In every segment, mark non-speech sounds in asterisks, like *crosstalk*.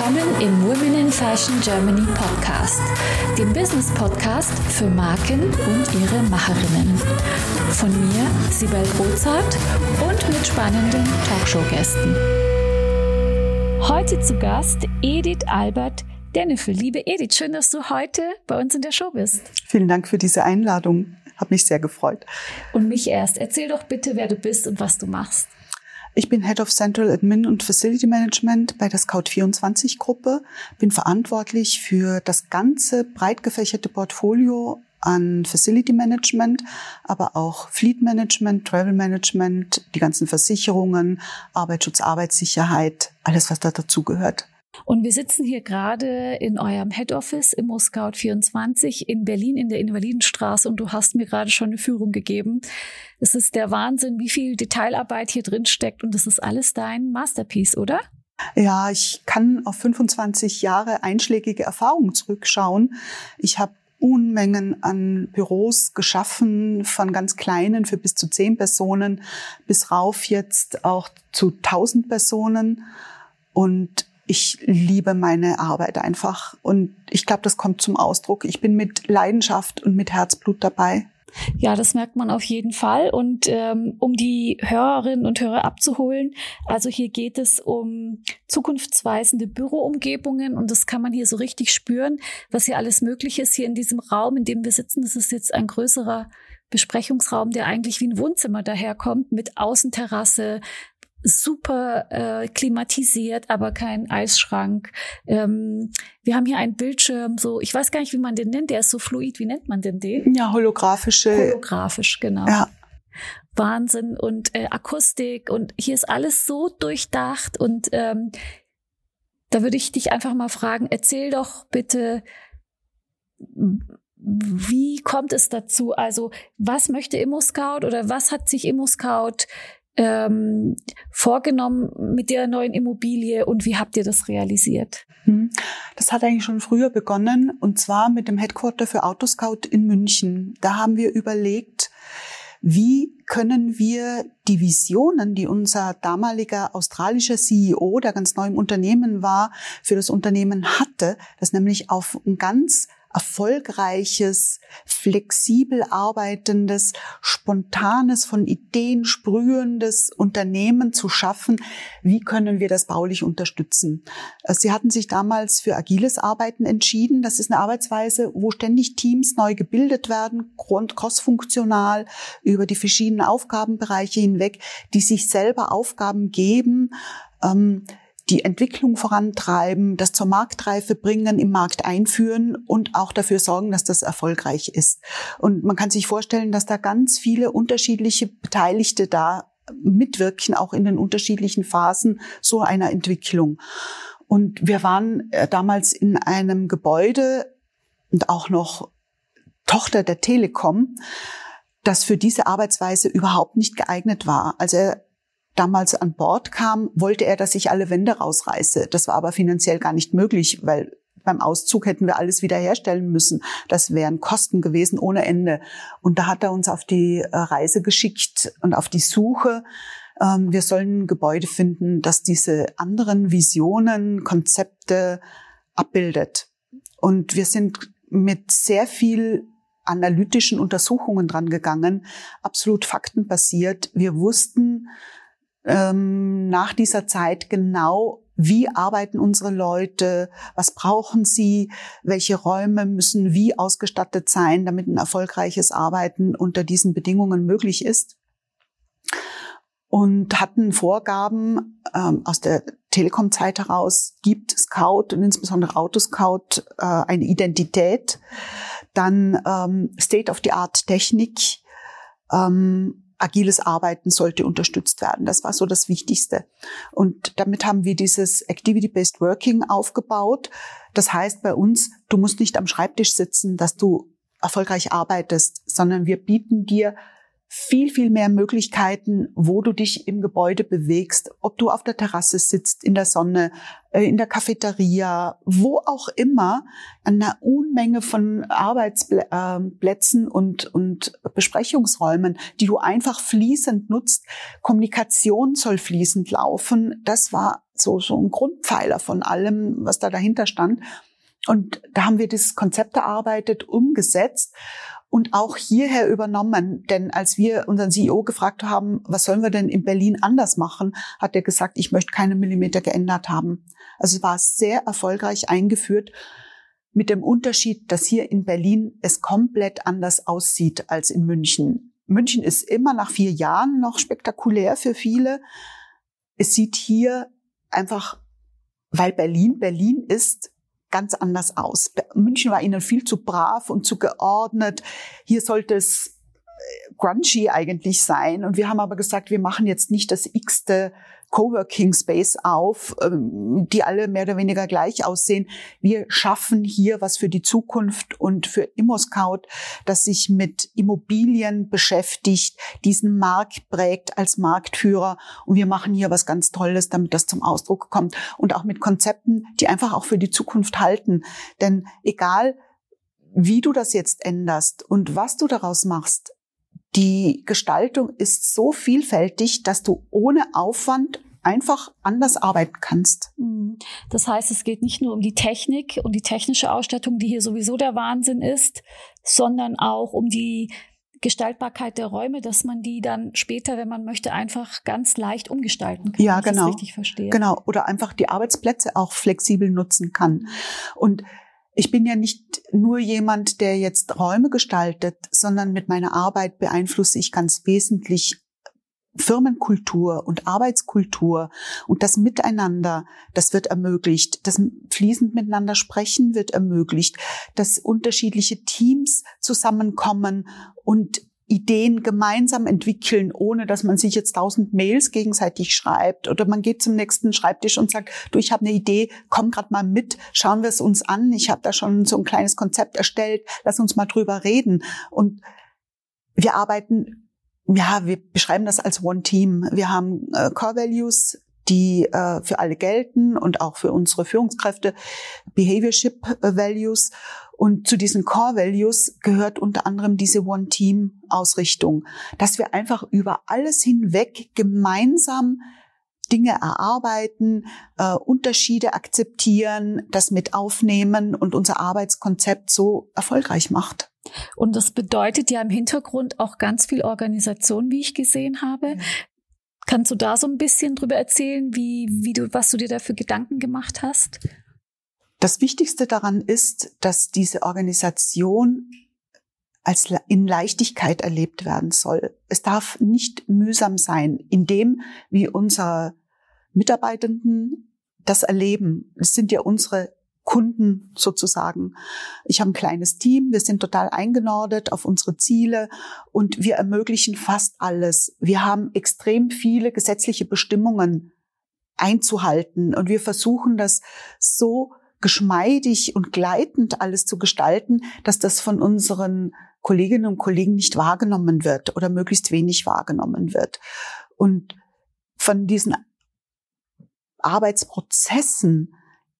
willkommen im Women in Fashion Germany Podcast, dem Business Podcast für Marken und ihre Macherinnen. Von mir, Sibel Rozart und mit spannenden Talkshow-Gästen. Heute zu Gast Edith Albert Dennefel. Liebe Edith, schön, dass du heute bei uns in der Show bist. Vielen Dank für diese Einladung. Hab mich sehr gefreut. Und mich erst. Erzähl doch bitte, wer du bist und was du machst. Ich bin Head of Central Admin und Facility Management bei der Scout24 Gruppe, bin verantwortlich für das ganze breit gefächerte Portfolio an Facility Management, aber auch Fleet Management, Travel Management, die ganzen Versicherungen, Arbeitsschutz, Arbeitssicherheit, alles, was da dazugehört. Und wir sitzen hier gerade in eurem Head Office im Scout 24 in Berlin in der Invalidenstraße und du hast mir gerade schon eine Führung gegeben. Es ist der Wahnsinn, wie viel Detailarbeit hier drin steckt und das ist alles dein Masterpiece, oder? Ja, ich kann auf 25 Jahre einschlägige Erfahrungen zurückschauen. Ich habe Unmengen an Büros geschaffen, von ganz kleinen für bis zu zehn Personen bis rauf jetzt auch zu tausend Personen. Und ich liebe meine Arbeit einfach. Und ich glaube, das kommt zum Ausdruck. Ich bin mit Leidenschaft und mit Herzblut dabei. Ja, das merkt man auf jeden Fall. Und ähm, um die Hörerinnen und Hörer abzuholen, also hier geht es um zukunftsweisende Büroumgebungen und das kann man hier so richtig spüren, was hier alles möglich ist hier in diesem Raum, in dem wir sitzen. Das ist jetzt ein größerer Besprechungsraum, der eigentlich wie ein Wohnzimmer daherkommt, mit Außenterrasse, super äh, klimatisiert, aber kein Eisschrank. Ähm, wir haben hier einen Bildschirm, so ich weiß gar nicht, wie man den nennt. Der ist so fluid. Wie nennt man denn den? Ja, holographische. Holographisch, genau. Ja. Wahnsinn und äh, Akustik und hier ist alles so durchdacht und ähm, da würde ich dich einfach mal fragen, erzähl doch bitte, wie kommt es dazu? Also, was möchte ImmoScout oder was hat sich ImmoScout ähm, vorgenommen mit der neuen Immobilie und wie habt ihr das realisiert? Hm. Das hat eigentlich schon früher begonnen und zwar mit dem Headquarter für Autoscout in München. Da haben wir überlegt, wie können wir die Visionen, die unser damaliger australischer CEO, der ganz neu im Unternehmen war, für das Unternehmen hatte, das nämlich auf ein ganz erfolgreiches, flexibel arbeitendes, spontanes, von Ideen sprühendes Unternehmen zu schaffen. Wie können wir das baulich unterstützen? Äh, Sie hatten sich damals für agiles Arbeiten entschieden. Das ist eine Arbeitsweise, wo ständig Teams neu gebildet werden, crossfunktional über die verschiedenen Aufgabenbereiche hinweg, die sich selber Aufgaben geben, ähm, die Entwicklung vorantreiben, das zur Marktreife bringen, im Markt einführen und auch dafür sorgen, dass das erfolgreich ist. Und man kann sich vorstellen, dass da ganz viele unterschiedliche Beteiligte da mitwirken, auch in den unterschiedlichen Phasen so einer Entwicklung. Und wir waren äh, damals in einem Gebäude und auch noch Tochter der Telekom, das für diese Arbeitsweise überhaupt nicht geeignet war. Also damals an Bord kam, wollte er, dass ich alle Wände rausreiße. Das war aber finanziell gar nicht möglich, weil beim Auszug hätten wir alles wiederherstellen müssen. Das wären Kosten gewesen ohne Ende. Und da hat er uns auf die äh, Reise geschickt und auf die Suche. Ähm, wir sollen ein Gebäude finden, das diese anderen Visionen, Konzepte abbildet. Und wir sind mit sehr viel analytischen Untersuchungen dran gegangen, absolut faktenbasiert. Wir wussten, ähm, nach dieser Zeit genau, wie arbeiten unsere Leute, was brauchen sie, welche Räume müssen wie ausgestattet sein, damit ein erfolgreiches Arbeiten unter diesen Bedingungen möglich ist. Und hatten Vorgaben ähm, aus der Telekom-Zeit heraus, gibt Scout und insbesondere Autoscout äh, eine Identität, dann ähm, State-of-the-Art-Technik, ähm, agiles Arbeiten sollte unterstützt werden. Das war so das Wichtigste. Und damit haben wir dieses Activity-Based Working aufgebaut. Das heißt bei uns, du musst nicht am Schreibtisch sitzen, dass du erfolgreich arbeitest, sondern wir bieten dir viel, viel mehr Möglichkeiten, wo du dich im Gebäude bewegst, ob du auf der Terrasse sitzt, in der Sonne, äh, in der Cafeteria, wo auch immer, an einer Unmenge von Arbeitsplätzen und, und Besprechungsräumen, die du einfach fließend nutzt. Kommunikation soll fließend laufen. Das war so, so ein Grundpfeiler von allem, was da dahinter stand. Und da haben wir dieses Konzept erarbeitet, umgesetzt und auch hierher übernommen. Denn als wir unseren CEO gefragt haben, was sollen wir denn in Berlin anders machen, hat er gesagt, ich möchte keine Millimeter geändert haben. Also es war sehr erfolgreich eingeführt mit dem Unterschied, dass hier in Berlin es komplett anders aussieht als in München. München ist immer nach vier Jahren noch spektakulär für viele. Es sieht hier einfach, weil Berlin Berlin ist, ganz anders aus. München war ihnen viel zu brav und zu geordnet. Hier sollte es grungy eigentlich sein. Und wir haben aber gesagt, wir machen jetzt nicht das x-te Coworking Space auf, ähm, die alle mehr oder weniger gleich aussehen. Wir schaffen hier was für die Zukunft und für ImmoScout, das sich mit Immobilien beschäftigt, diesen Markt prägt als Marktführer. Und wir machen hier was ganz Tolles, damit das zum Ausdruck kommt. Und auch mit Konzepten, die einfach auch für die Zukunft halten. Denn egal, wie du das jetzt änderst und was du daraus machst, die Gestaltung ist so vielfältig, dass du ohne Aufwand einfach anders arbeiten kannst. Mhm. Das heißt, es geht nicht nur um die Technik und die technische Ausstattung, die hier sowieso der Wahnsinn ist, sondern auch um die Gestaltbarkeit der Räume, dass man die dann später, wenn man möchte, einfach ganz leicht umgestalten kann. Ja, genau. richtig verstehe. Genau. Oder einfach die Arbeitsplätze auch flexibel nutzen kann. Und ich bin ja nicht nur jemand, der jetzt Räume gestaltet, sondern mit meiner Arbeit beeinflusse ich ganz wesentlich Firmenkultur und Arbeitskultur und das Miteinander, das wird ermöglicht. Das fließend miteinander sprechen wird ermöglicht, dass unterschiedliche Teams zusammenkommen und Ideen gemeinsam entwickeln, ohne dass man sich jetzt tausend Mails gegenseitig schreibt oder man geht zum nächsten Schreibtisch und sagt, du, ich habe eine Idee, komm grad mal mit, schauen wir es uns an. Ich habe da schon so ein kleines Konzept erstellt, lass uns mal drüber reden. Und wir arbeiten, ja, wir beschreiben das als One Team. Wir haben äh, Core Values, die äh, für alle gelten und auch für unsere Führungskräfte, Behaviorship Values. Und zu diesen Core Values gehört unter anderem diese One-Team-Ausrichtung, dass wir einfach über alles hinweg gemeinsam Dinge erarbeiten, äh, Unterschiede akzeptieren, das mit aufnehmen und unser Arbeitskonzept so erfolgreich macht. Und das bedeutet ja im Hintergrund auch ganz viel Organisation, wie ich gesehen habe. Kannst du da so ein bisschen drüber erzählen, wie, wie du, was du dir da für Gedanken gemacht hast? Das Wichtigste daran ist, dass diese Organisation als in Leichtigkeit erlebt werden soll. Es darf nicht mühsam sein, indem wie unsere Mitarbeitenden das erleben. Es sind ja unsere Kunden sozusagen. Ich habe ein kleines Team, wir sind total eingenordet auf unsere Ziele und wir ermöglichen fast alles. Wir haben extrem viele gesetzliche Bestimmungen einzuhalten und wir versuchen das so geschmeidig und gleitend alles zu gestalten, dass das von unseren Kolleginnen und Kollegen nicht wahrgenommen wird oder möglichst wenig wahrgenommen wird. Und von diesen Arbeitsprozessen,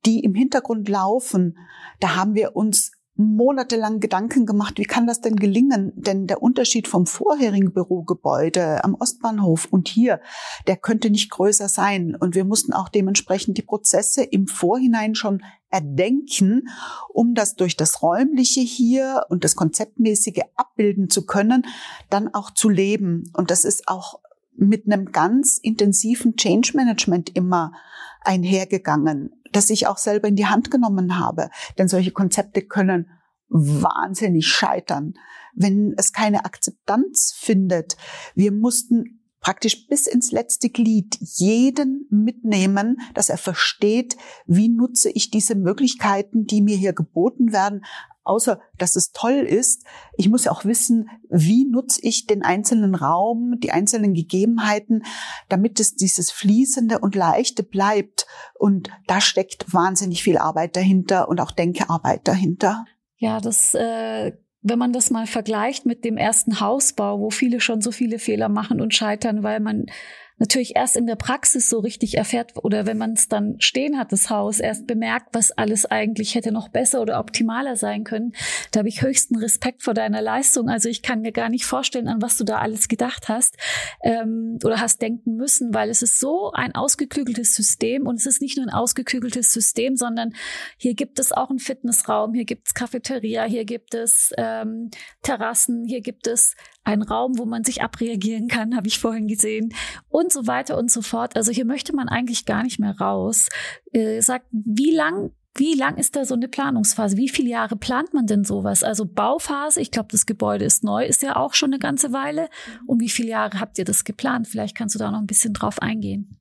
die im Hintergrund laufen, da haben wir uns monatelang Gedanken gemacht, wie kann das denn gelingen? Denn der Unterschied vom vorherigen Bürogebäude am Ostbahnhof und hier, der könnte nicht größer sein. Und wir mussten auch dementsprechend die Prozesse im Vorhinein schon erdenken, um das durch das räumliche hier und das konzeptmäßige abbilden zu können, dann auch zu leben. Und das ist auch mit einem ganz intensiven Change Management immer einhergegangen das ich auch selber in die Hand genommen habe. Denn solche Konzepte können wahnsinnig scheitern, wenn es keine Akzeptanz findet. Wir mussten praktisch bis ins letzte Glied jeden mitnehmen, dass er versteht, wie nutze ich diese Möglichkeiten, die mir hier geboten werden, außer dass es toll ist, ich muss ja auch wissen, wie nutze ich den einzelnen Raum, die einzelnen Gegebenheiten, damit es dieses Fließende und Leichte bleibt. Und da steckt wahnsinnig viel Arbeit dahinter und auch Denkearbeit dahinter. Ja, das äh wenn man das mal vergleicht mit dem ersten Hausbau, wo viele schon so viele Fehler machen und scheitern, weil man natürlich erst in der Praxis so richtig erfährt oder wenn man es dann stehen hat, das Haus, erst bemerkt, was alles eigentlich hätte noch besser oder optimaler sein können. Da habe ich höchsten Respekt vor deiner Leistung. Also ich kann mir gar nicht vorstellen, an was du da alles gedacht hast ähm, oder hast denken müssen, weil es ist so ein ausgeklügeltes System und es ist nicht nur ein ausgeklügeltes System, sondern hier gibt es auch einen Fitnessraum, hier gibt es Cafeteria, hier gibt es ähm, Terrassen, hier gibt es einen Raum, wo man sich abreagieren kann, *laughs* habe ich vorhin gesehen und so weiter und so fort. Also hier möchte man eigentlich gar nicht mehr raus. Äh, sagt, wie lang wie lang ist da so eine Planungsphase? Wie viele Jahre plant man denn sowas? Also Bauphase, ich glaube, das Gebäude ist neu, ist ja auch schon eine ganze Weile. Und wie viele Jahre habt ihr das geplant? Vielleicht kannst du da noch ein bisschen drauf eingehen.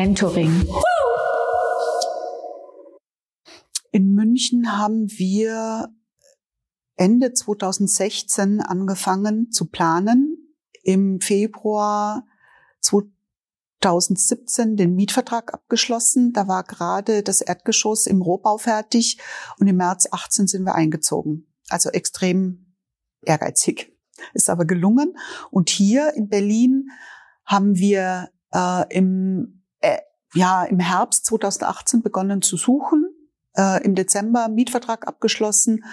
mentoring. In München haben wir Ende 2016 angefangen zu planen. Im Februar 2017 den Mietvertrag abgeschlossen. Da war gerade das Erdgeschoss im Rohbau fertig und im März 18 sind wir eingezogen. Also extrem ehrgeizig. Ist aber gelungen. Und hier in Berlin haben wir äh, im, ja, im Herbst 2018 begonnen zu suchen, äh, im Dezember Mietvertrag abgeschlossen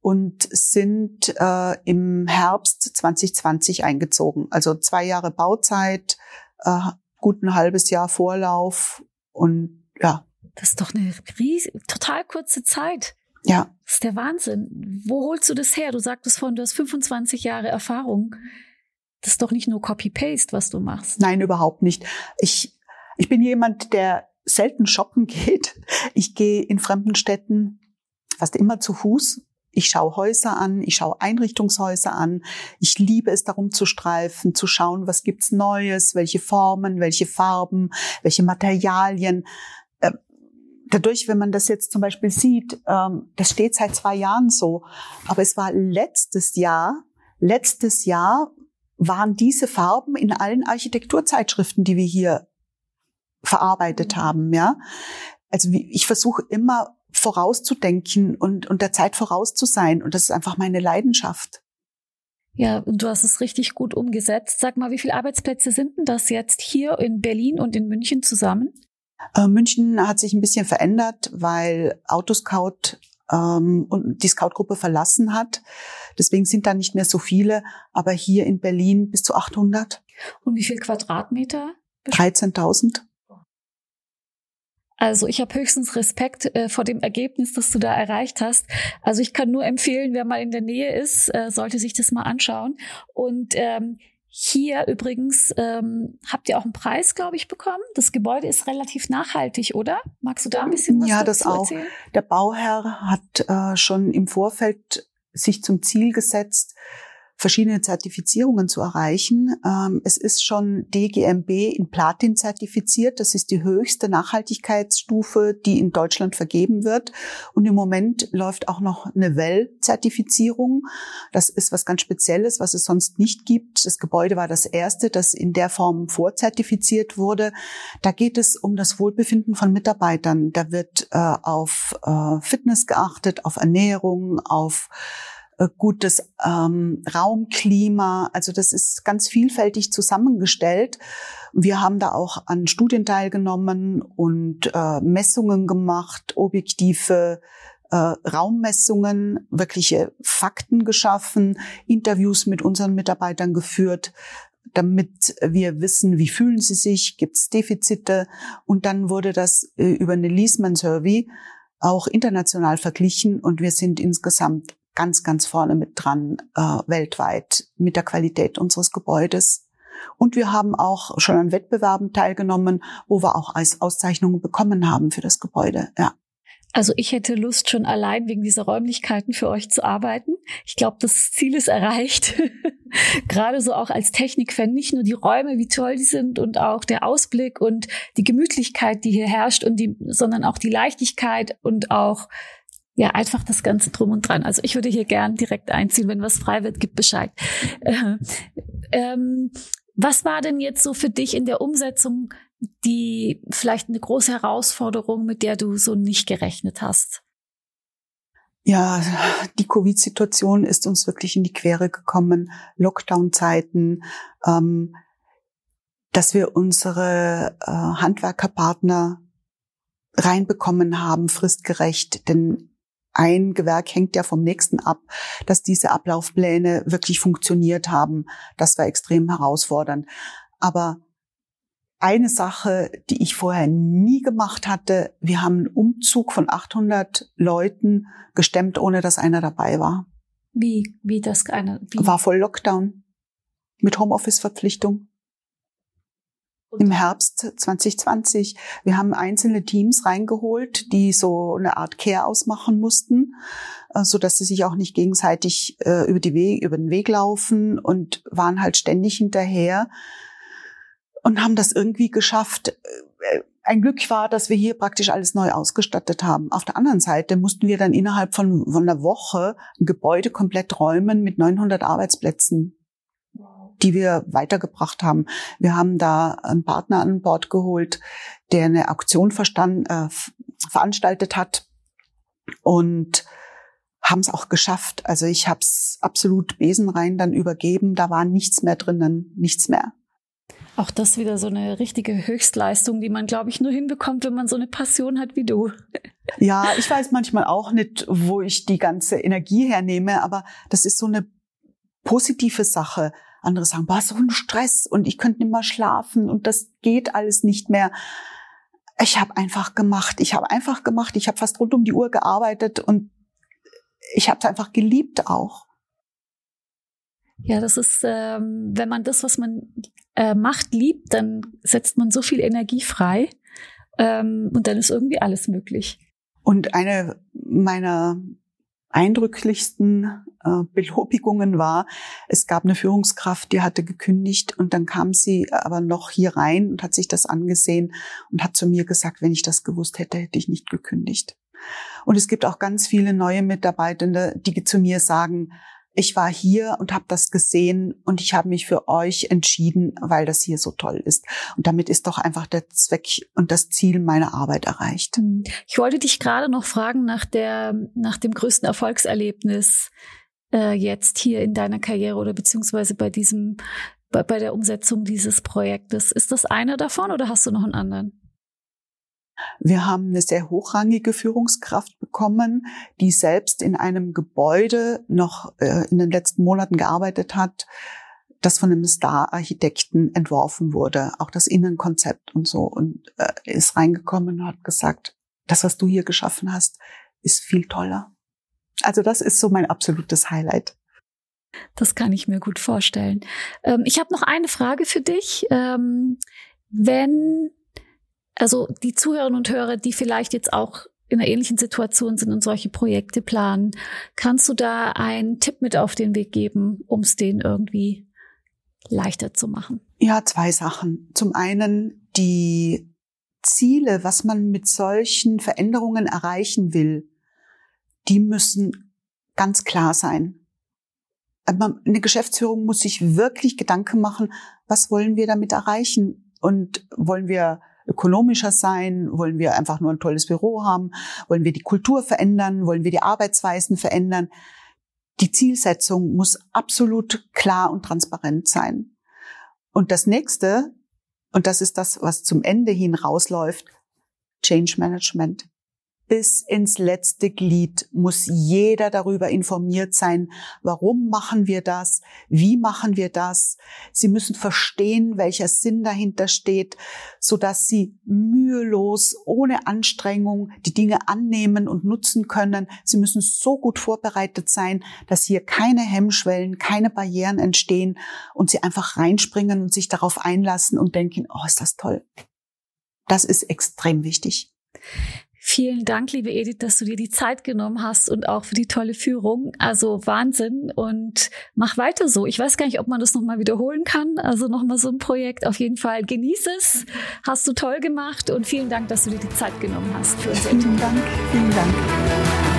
und sind äh, im Herbst 2020 eingezogen. Also zwei Jahre Bauzeit, äh, gut ein halbes Jahr Vorlauf und ja. Das ist doch eine riesig, total kurze Zeit. Ja. Das ist der Wahnsinn. Wo holst du das her? Du sagtest vorhin, du hast 25 Jahre Erfahrung. Das ist doch nicht nur Copy-Paste, was du machst. Nein, überhaupt nicht. Ich, ich bin jemand, der selten shoppen *laughs* geht. Ich gehe in fremden Städten fast immer zu Fuß ich schaue Häuser an, ich schaue Einrichtungshäuser an. Ich liebe es, darum zu streifen, zu schauen, was gibt's Neues, welche Formen, welche Farben, welche Materialien. Ähm, dadurch, wenn man das jetzt zum Beispiel sieht, ähm, das steht seit zwei Jahren so. Aber es war letztes Jahr, letztes Jahr waren diese Farben in allen Architekturzeitschriften, die wir hier verarbeitet mhm. haben, ja. Also ich versuche immer vorauszudenken und, und der Zeit voraus zu sein. Und das ist einfach meine Leidenschaft. Ja, und du hast es richtig gut umgesetzt. Sag mal, wie viele Arbeitsplätze sind denn das jetzt hier in Berlin und in München zusammen? Äh, München hat sich ein bisschen verändert, weil Autoscout ähm, und die Scout-Gruppe verlassen hat. Deswegen sind da nicht mehr so viele, aber hier in Berlin bis zu 800. Und wie viel Quadratmeter? 13.000. Also ich habe höchstens Respekt äh, vor dem Ergebnis, das du da erreicht hast. Also ich kann nur empfehlen, wer mal in der Nähe ist, äh, sollte sich das mal anschauen. Und ähm, hier übrigens ähm, habt ihr auch einen Preis, glaube ich, bekommen. Das Gebäude ist relativ nachhaltig, oder? Magst du da ein bisschen was ja, dazu das auch. erzählen? Der Bauherr hat äh, schon im Vorfeld sich zum Ziel gesetzt, verschiedene Zertifizierungen zu erreichen. Ähm, es ist schon DGMB in Platin zertifiziert. Das ist die höchste Nachhaltigkeitsstufe, die in Deutschland vergeben wird. Und im Moment läuft auch noch eine WELL-Zertifizierung. Das ist was ganz Spezielles, was es sonst nicht gibt. Das Gebäude war das erste, das in der Form vorzertifiziert wurde. Da geht es um das Wohlbefinden von Mitarbeitern. Da wird äh, auf äh, Fitness geachtet, auf Ernährung, auf gutes ähm, Raumklima. Also das ist ganz vielfältig zusammengestellt. Wir haben da auch an Studien teilgenommen und äh, Messungen gemacht, objektive äh, Raummessungen, wirkliche Fakten geschaffen, Interviews mit unseren Mitarbeitern geführt, damit wir wissen, wie fühlen sie sich, gibt es Defizite. Und dann wurde das äh, über eine Leaseman Survey auch international verglichen und wir sind insgesamt ganz, ganz vorne mit dran äh, weltweit mit der Qualität unseres Gebäudes. Und wir haben auch schon an Wettbewerben teilgenommen, wo wir auch als Auszeichnungen bekommen haben für das Gebäude. Ja. Also ich hätte Lust, schon allein wegen dieser Räumlichkeiten für euch zu arbeiten. Ich glaube, das Ziel ist erreicht. *laughs* Gerade so auch als Technikfan, nicht nur die Räume, wie toll die sind und auch der Ausblick und die Gemütlichkeit, die hier herrscht und die, sondern auch die Leichtigkeit und auch ja, einfach das Ganze drum und dran. Also ich würde hier gern direkt einziehen, wenn was frei wird, gib Bescheid. Äh, ähm, was war denn jetzt so für dich in der Umsetzung die vielleicht eine große Herausforderung, mit der du so nicht gerechnet hast? Ja, die Covid-Situation ist uns wirklich in die Quere gekommen. Lockdown-Zeiten, ähm, dass wir unsere äh, Handwerkerpartner reinbekommen haben, fristgerecht, denn ein Gewerk hängt ja vom nächsten ab, dass diese Ablaufpläne wirklich funktioniert haben. Das war extrem herausfordernd. Aber eine Sache, die ich vorher nie gemacht hatte, wir haben einen Umzug von 800 Leuten gestemmt, ohne dass einer dabei war. Wie, wie das einer? Wie? War voll Lockdown. Mit Homeoffice-Verpflichtung. Im Herbst 2020. Wir haben einzelne Teams reingeholt, die so eine Art Care ausmachen mussten, äh, so dass sie sich auch nicht gegenseitig äh, über, die Weg, über den Weg laufen und waren halt ständig hinterher und haben das irgendwie geschafft. Äh, ein Glück war, dass wir hier praktisch alles neu ausgestattet haben. Auf der anderen Seite mussten wir dann innerhalb von, von einer Woche ein Gebäude komplett räumen mit 900 Arbeitsplätzen die wir weitergebracht haben. Wir haben da einen Partner an Bord geholt, der eine Auktion verstand, äh, veranstaltet hat und haben es auch geschafft. Also ich habe es absolut besenrein dann übergeben. Da war nichts mehr drinnen, nichts mehr. Auch das wieder so eine richtige Höchstleistung, die man, glaube ich, nur hinbekommt, wenn man so eine Passion hat wie du. *laughs* Ja, ich weiß manchmal auch nicht, wo ich die ganze Energie hernehme, aber das ist so eine positive Sache. Andere sagen, boah, so ein Stress und ich könnte nicht mehr schlafen und das geht alles nicht mehr. Ich habe einfach gemacht. Ich habe einfach gemacht. Ich habe fast rund um die Uhr gearbeitet und ich habe es einfach geliebt auch. Ja, das ist, ähm, wenn man das, was man äh, macht, liebt, dann setzt man so viel Energie frei ähm, und dann ist irgendwie alles möglich. Und eine meiner eindrücklichsten äh, Belobigungen war, es gab eine Führungskraft, die hatte gekündigt und dann kam sie aber noch hier rein und hat sich das angesehen und hat zu mir gesagt, wenn ich das gewusst hätte, hätte ich nicht gekündigt. Und es gibt auch ganz viele neue Mitarbeitende, die zu mir sagen, ich war hier und habe das gesehen und ich habe mich für euch entschieden, weil das hier so toll ist. Und damit ist doch einfach der Zweck und das Ziel meiner Arbeit erreicht. Hm. Ich wollte dich gerade noch fragen nach der, nach dem größten Erfolgserlebnis äh, jetzt hier in deiner Karriere oder beziehungsweise bei diesem, bei, bei der Umsetzung dieses Projektes. Ist das einer davon oder hast du noch einen anderen? Wir haben eine sehr hochrangige Führungskraft bekommen, die selbst in einem Gebäude noch äh, in den letzten Monaten gearbeitet hat, das von einem Star-Architekten entworfen wurde, auch das Innenkonzept und so, und äh, ist reingekommen und hat gesagt, das, was du hier geschaffen hast, ist viel toller. Also das ist so mein absolutes Highlight. Das kann ich mir gut vorstellen. Ähm, ich habe noch eine Frage für dich. Ähm, wenn also die Zuhörerinnen und Hörer, die vielleicht jetzt auch in einer ähnlichen Situation sind und solche Projekte planen, kannst du da einen Tipp mit auf den Weg geben, um es denen irgendwie leichter zu machen? Ja, zwei Sachen. Zum einen die Ziele, was man mit solchen Veränderungen erreichen will, die müssen ganz klar sein. Eine Geschäftsführung muss sich wirklich Gedanken machen, was wollen wir damit erreichen? Und wollen wir ökonomischer sein? Wollen wir einfach nur ein tolles Büro haben? Wollen wir die Kultur verändern? Wollen wir die Arbeitsweisen verändern? Die Zielsetzung muss absolut klar und transparent sein. Und das nächste, und das ist das, was zum Ende hin rausläuft, Change Management bis ins letzte Glied muss jeder darüber informiert sein, warum machen wir das, wie machen wir das. Sie müssen verstehen, welcher Sinn dahinter steht, so dass sie mühelos, ohne Anstrengung die Dinge annehmen und nutzen können. Sie müssen so gut vorbereitet sein, dass hier keine Hemmschwellen, keine Barrieren entstehen und sie einfach reinspringen und sich darauf einlassen und denken, oh, ist das toll. Das ist extrem wichtig. Vielen Dank, liebe Edith, dass du dir die Zeit genommen hast und auch für die tolle Führung. Also Wahnsinn und mach weiter so. Ich weiß gar nicht, ob man das nochmal wiederholen kann. Also nochmal so ein Projekt. Auf jeden Fall genieß es. Hast du toll gemacht und vielen Dank, dass du dir die Zeit genommen hast für uns. Vielen Dank. Vielen Dank.